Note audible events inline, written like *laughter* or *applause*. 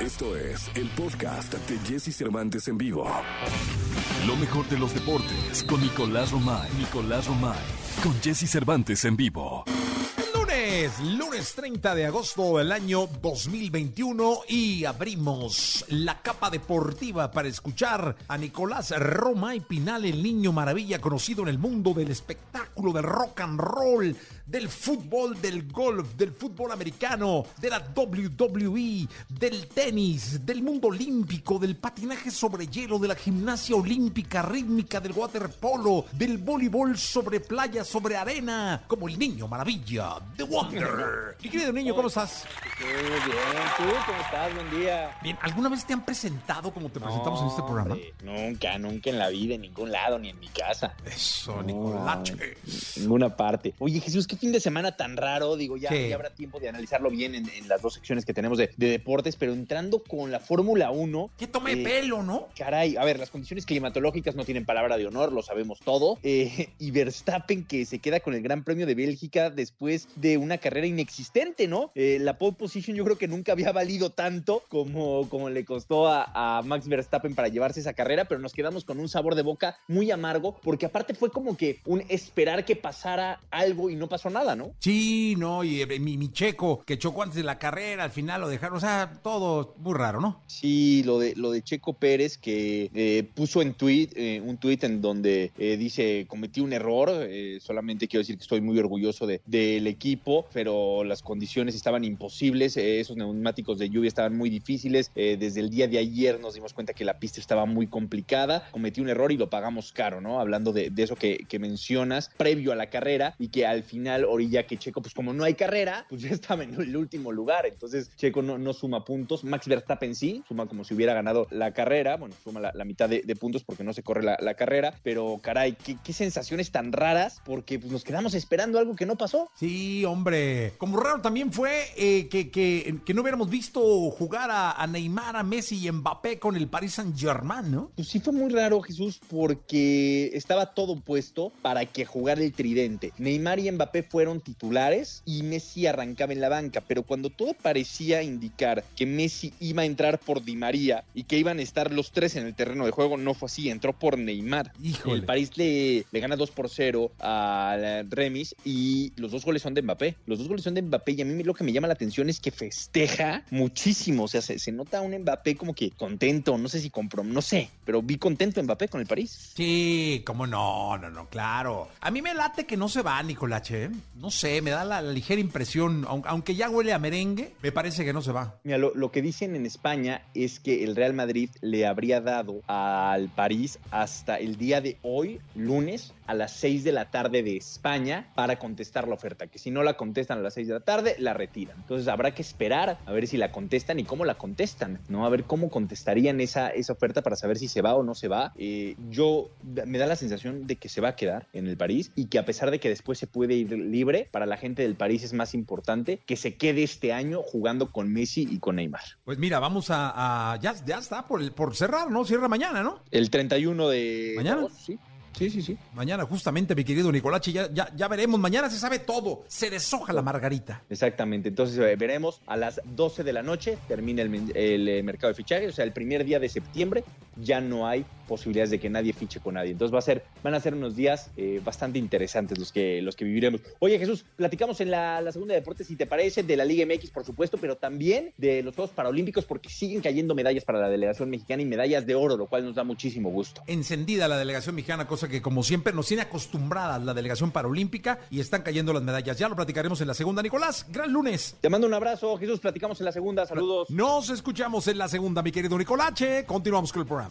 Esto es el podcast de Jesse Cervantes en vivo. Lo mejor de los deportes con Nicolás Romay. Nicolás Romay. Con Jesse Cervantes en vivo. Lunes, lunes 30 de agosto del año 2021 y abrimos la capa deportiva para escuchar a Nicolás Romay Pinal, el niño maravilla conocido en el mundo del espectáculo, del rock and roll, del fútbol, del golf, del fútbol americano, de la WWE, del tenis, del mundo olímpico, del patinaje sobre hielo, de la gimnasia olímpica rítmica, del waterpolo, del voleibol sobre playa, sobre arena, como el niño maravilla, The Wonder. Mi querido niño, ¿cómo estás? Sí, bien, ¿tú cómo estás? Buen día. Bien, ¿alguna vez te han presentado como te presentamos en este programa? hombre, nunca, nunca en la vida, en ningún lado, ni en mi casa. Eso, No, Nicolache. en ninguna parte. Oye, Jesús, qué fin de semana tan raro. Digo, ya, habrá tiempo de analizarlo bien en, en las dos secciones que tenemos de, de deportes, pero entrando con la Fórmula 1. Que tome eh, pelo, ¿no? Caray, a ver, las condiciones climatológicas no tienen palabra de honor, lo sabemos todo. Eh, y Verstappen que se queda con el Gran Premio de Bélgica después de una carrera inexistente, ¿no? Eh, la pole position yo creo que nunca había valido tanto como, como le costó a, a Max Verstappen para llevarse esa carrera, pero nos quedamos con un sabor de boca muy amargo, porque aparte fue como que un esperar que pasara algo y no pasó nada, ¿no? Sí, no, y eh, mi, mi checo que chocó antes de la carrera, al final lo dejaron, o sea, todo muy raro, ¿no? Sí, lo de, lo de Checo Pérez que eh, puso en tweet, eh, un tweet en donde dice cometí un error, solamente quiero decir que estoy muy orgulloso de- del equipo, pero las condiciones estaban imposibles, eh, esos neumáticos de lluvia estaban muy difíciles, eh, desde el día de ayer nos dimos cuenta que la pista estaba muy complicada, cometí un error y lo pagamos caro, ¿no? Hablando de, eso que, mencionas previo a la carrera y que al final orilla que Checo, pues como no hay carrera, pues *laughs* ya estaba en el último lugar, entonces Checo no, suma puntos, Max Verstappen sí, suma como si hubiera ganado la carrera, bueno, suma la, mitad de, puntos porque no se corre la, la carrera, pero caray, qué, qué sensaciones tan raras porque pues nos quedamos esperando algo que no pasó. Sí, hombre. Como raro también fue eh, que, que- que no hubiéramos visto jugar a, a Neymar, a Messi y Mbappé con el Paris Saint-Germain, ¿no? Pues sí fue muy raro, Jesús, porque estaba todo puesto para que jugara el tridente. Neymar y Mbappé fueron titulares y Messi arrancaba en la banca, pero cuando todo parecía indicar que Messi iba a entrar por Di María y que iban a estar los tres en el terreno de juego, no fue así, entró por Neymar. Híjole. El París le, le gana 2 por 0 a Remis y los dos goles son de Mbappé. Los dos goles son de Mbappé y a mí lo que me llama la atención es que festeja muchísimo. O sea, se, se nota un Mbappé como que contento, no sé si compró, no sé, pero vi contento Mbappé con el París. Sí, como no, no, no, claro. A mí me late que no se va, Nicolache. ¿eh? No sé, me da la, la ligera impresión, aun- aunque ya huele a merengue, me parece que no se va. Mira, lo, lo que dicen en España es que el Real Madrid le habría dado al París hasta el día de hoy, lunes, a las 6 de la tarde de España para contestar la oferta. Que si no la contestan a las 6 de la tarde, la retiran. Entonces habrá que esperar a ver si la contestan y cómo la contestan, ¿no? A ver cómo contestarían esa, esa oferta para saber si se va o no se va. Eh, yo me da la sensación de que se va a quedar en el París y que a pesar de que después se puede ir libre, para la gente del París es más importante que se quede este año jugando con Messi y con Neymar. Pues mira, vamos a. a- ya, ya está por, el- por cerrar, ¿no? Cierra mañana, ¿no? El 31 de ¿Mañana? agosto, sí. Sí, sí, sí. Mañana, justamente, mi querido Nicolache, ya, ya, ya veremos. Mañana se sabe todo. Se deshoja la margarita. Exactamente. Entonces eh, veremos a las 12 de la noche termina el, el, eh, mercado de fichajes, o sea, el primer día de septiembre ya no hay posibilidades de que nadie fiche con nadie. Entonces va a ser, van a ser unos días eh, bastante interesantes los que, los que viviremos. Oye Jesús, platicamos en la, la segunda de deportes, si te parece, de la Liga MX, por supuesto, pero también de los Juegos Paralímpicos, porque siguen cayendo medallas para la delegación mexicana y medallas de oro, lo cual nos da muchísimo gusto. Encendida la delegación mexicana, cosa que como siempre nos tiene acostumbradas la delegación paralímpica y están cayendo las medallas. Ya lo platicaremos en la segunda, Nicolás. Gran lunes. Te mando un abrazo, Jesús, platicamos en la segunda, saludos. Nos escuchamos en la segunda, mi querido Nicolache. Continuamos con el programa.